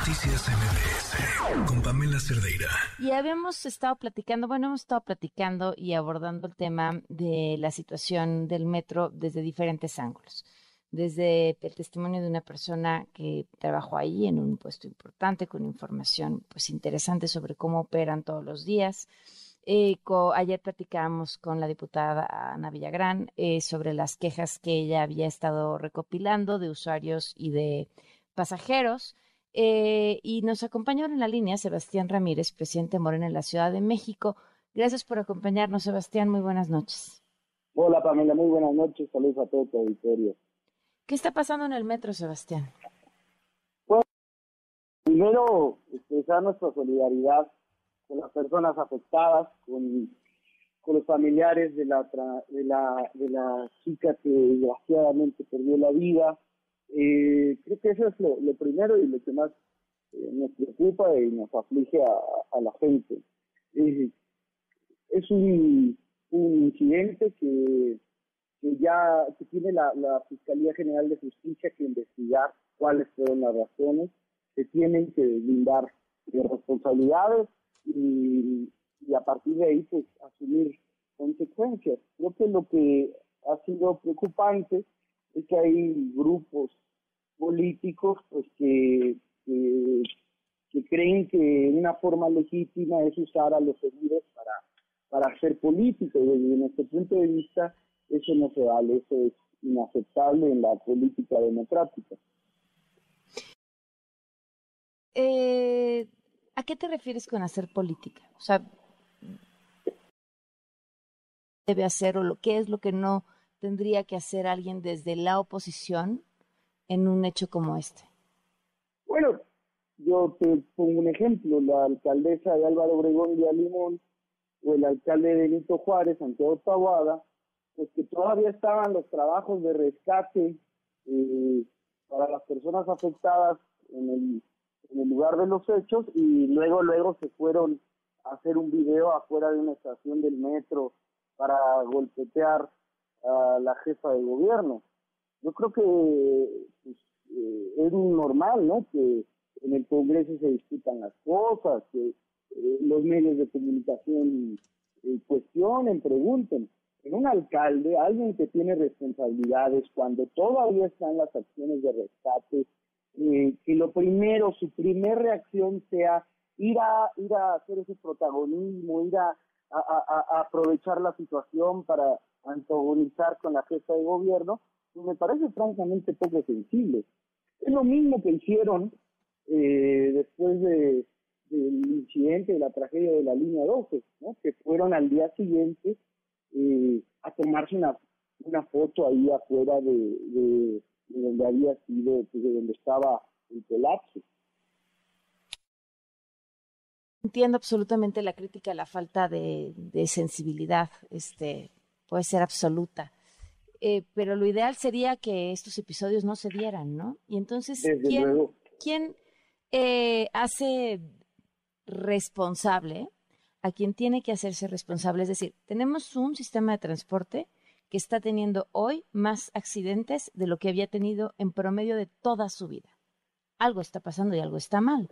Noticias MBS con Pamela Cerdeira. Y habíamos estado platicando, bueno, hemos estado platicando y abordando el tema de la situación del metro desde diferentes ángulos. Desde el testimonio de una persona que trabajó ahí en un puesto importante con información pues interesante sobre cómo operan todos los días. Eh, ayer platicábamos con la diputada Ana Villagrán eh, sobre las quejas que ella había estado recopilando de usuarios y de pasajeros. Eh, y nos acompañó en la línea Sebastián Ramírez, presidente Morena en la Ciudad de México. Gracias por acompañarnos, Sebastián. Muy buenas noches. Hola, Pamela. Muy buenas noches. Saludos a todo tu auditorio. ¿Qué está pasando en el metro, Sebastián? Bueno, primero, expresar nuestra solidaridad con las personas afectadas, con, con los familiares de la, de, la, de la chica que desgraciadamente perdió la vida, eh, creo que eso es lo, primero y lo que más eh, nos preocupa y nos aflige a, la gente. es un, incidente que, ya que tiene la, Fiscalía General de Justicia que investigar cuáles fueron las razones, se tienen que blindar responsabilidades y, y a partir de ahí pues asumir consecuencias. Creo que lo que ha sido preocupante es que hay grupos políticos pues que, que, creen que una forma legítima es usar a los heridos para, para hacer política desde nuestro punto de vista eso no se vale, eso es inaceptable en la política democrática. Eh, ¿A qué te refieres con hacer política? O sea, debe hacer o lo que es lo que no tendría que hacer alguien desde la oposición en un hecho como este? Bueno, yo te pongo un ejemplo, la alcaldesa de Álvaro Obregón de Alimón o el alcalde de Benito Juárez, Santiago Taboada, pues que todavía estaban los trabajos de rescate eh, para las personas afectadas en el, en el lugar de los hechos y luego luego se fueron a hacer un video afuera de una estación del metro para golpetear a la jefa de gobierno. Yo creo que pues, eh, es normal, ¿no? Que en el Congreso se discutan las cosas, que eh, los medios de comunicación eh, cuestionen, pregunten. En un alcalde, alguien que tiene responsabilidades, cuando todavía están las acciones de rescate, que lo primero, su primer reacción sea ir a, ir a hacer ese protagonismo, ir a, a aprovechar la situación para antagonizar con la jefa de gobierno, pues me parece francamente poco sensible. Es lo mismo que hicieron eh, después de, del incidente, de la tragedia de la línea 12, ¿no? que fueron al día siguiente eh, a tomarse una, una foto ahí afuera de, de, donde había sido, pues, de donde estaba el colapso. Entiendo absolutamente la crítica, la falta de, de sensibilidad, este, puede ser absoluta. Eh, pero lo ideal sería que estos episodios no se dieran, ¿no? Y entonces, ¿quién, eh, hace responsable a quien tiene que hacerse responsable? Es decir, tenemos un sistema de transporte que está teniendo hoy más accidentes de lo que había tenido en promedio de toda su vida. Algo está pasando y algo está mal.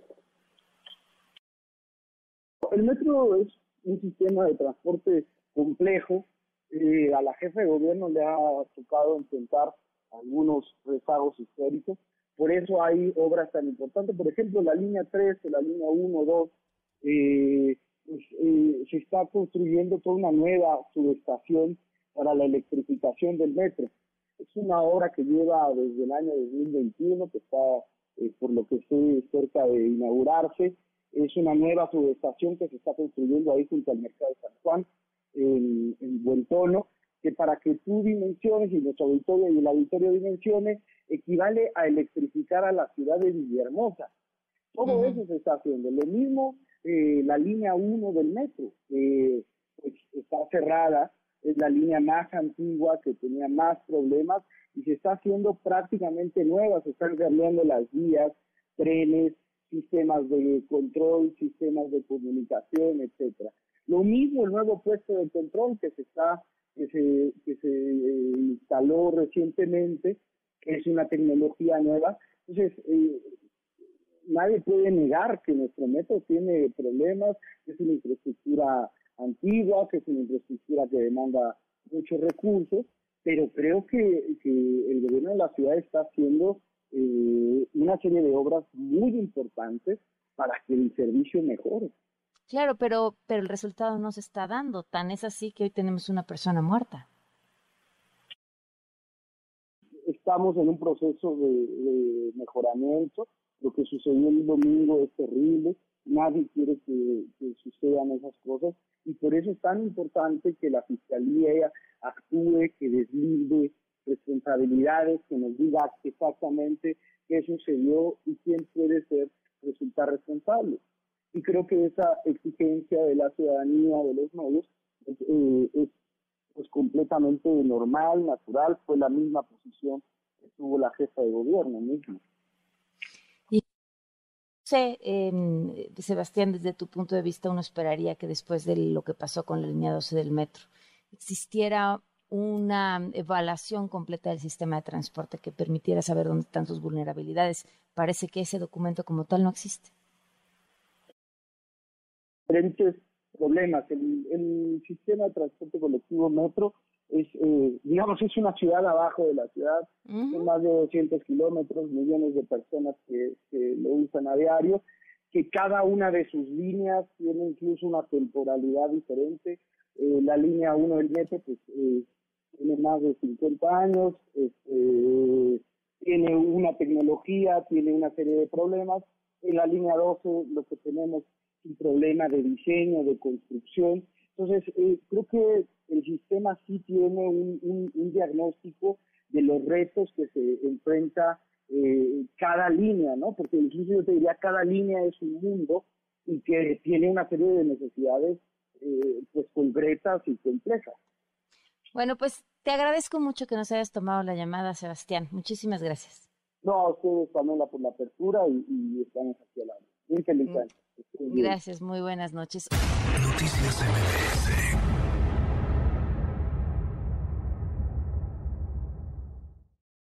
El metro es un sistema de transporte complejo a la jefe de gobierno le ha tocado enfrentar algunos rezagos históricos. Por eso hay obras tan importantes. Por ejemplo, la línea 3, la línea 1, 2, eh, pues, eh, se está construyendo toda una nueva subestación para la electrificación del metro. Es una obra que lleva desde el año 2021, que está, eh, por lo que sé, cerca de inaugurarse. Es una nueva subestación que se está construyendo ahí junto al mercado de San Juan en, buen tono, que para que tú dimensiones y nuestro auditorio y el auditorio dimensione, equivale a electrificar a la ciudad de Villahermosa. Todo eso se está haciendo. Lo mismo eh, la línea 1 del metro, que pues, está cerrada, es la línea más antigua que tenía más problemas y se está haciendo prácticamente nueva, se están cambiando las vías, trenes, sistemas de control, sistemas de comunicación, etcétera. Lo mismo el nuevo puesto de control que se está que se, que eh, instaló recientemente, que es una tecnología nueva. Entonces, eh, nadie puede negar que nuestro metro tiene problemas, que es una infraestructura antigua, que es una infraestructura que demanda muchos recursos, pero creo que, el gobierno de la ciudad está haciendo eh, una serie de obras muy importantes para que el servicio mejore. Claro, pero, pero el resultado no se está dando. Tan es así que hoy tenemos una persona muerta. Estamos en un proceso de, mejoramiento. Lo que sucedió el domingo es terrible. Nadie quiere que, sucedan esas cosas. Y por eso es tan importante que la Fiscalía actúe, que deslinde responsabilidades, que nos diga exactamente qué sucedió y quién puede ser resultar responsable y creo que esa exigencia de la ciudadanía, de los medios, eh, es pues, completamente normal, natural, fue la misma posición que tuvo la jefa de gobierno mismo. Y sé, eh, Sebastián, desde tu punto de vista, uno esperaría que después de lo que pasó con la línea 12 del metro, existiera una evaluación completa del sistema de transporte que permitiera saber dónde están sus vulnerabilidades. Parece que ese documento como tal no existe diferentes problemas. El, sistema de transporte colectivo metro es, eh, digamos, es una ciudad abajo de la ciudad, son más de 200 kilómetros, millones de personas que, lo usan a diario, que cada una de sus líneas tiene incluso una temporalidad diferente. Eh, la línea 1 del metro pues, eh, tiene más de 50 años, este, tiene una tecnología, tiene una serie de problemas. En la línea 12 lo que tenemos un problema de diseño, de construcción. Entonces, eh, creo que el sistema sí tiene un, diagnóstico de los retos que se enfrenta eh, cada línea, ¿no? Porque incluso yo te diría, cada línea es un mundo y que tiene una serie de necesidades eh, pues concretas y complejas. Bueno, pues te agradezco mucho que nos hayas tomado la llamada, Sebastián. Muchísimas gracias. No, a ustedes también por la apertura y, estamos aquí al lado. Muy feliz mm. Gracias, muy buenas noches. Noticias MBS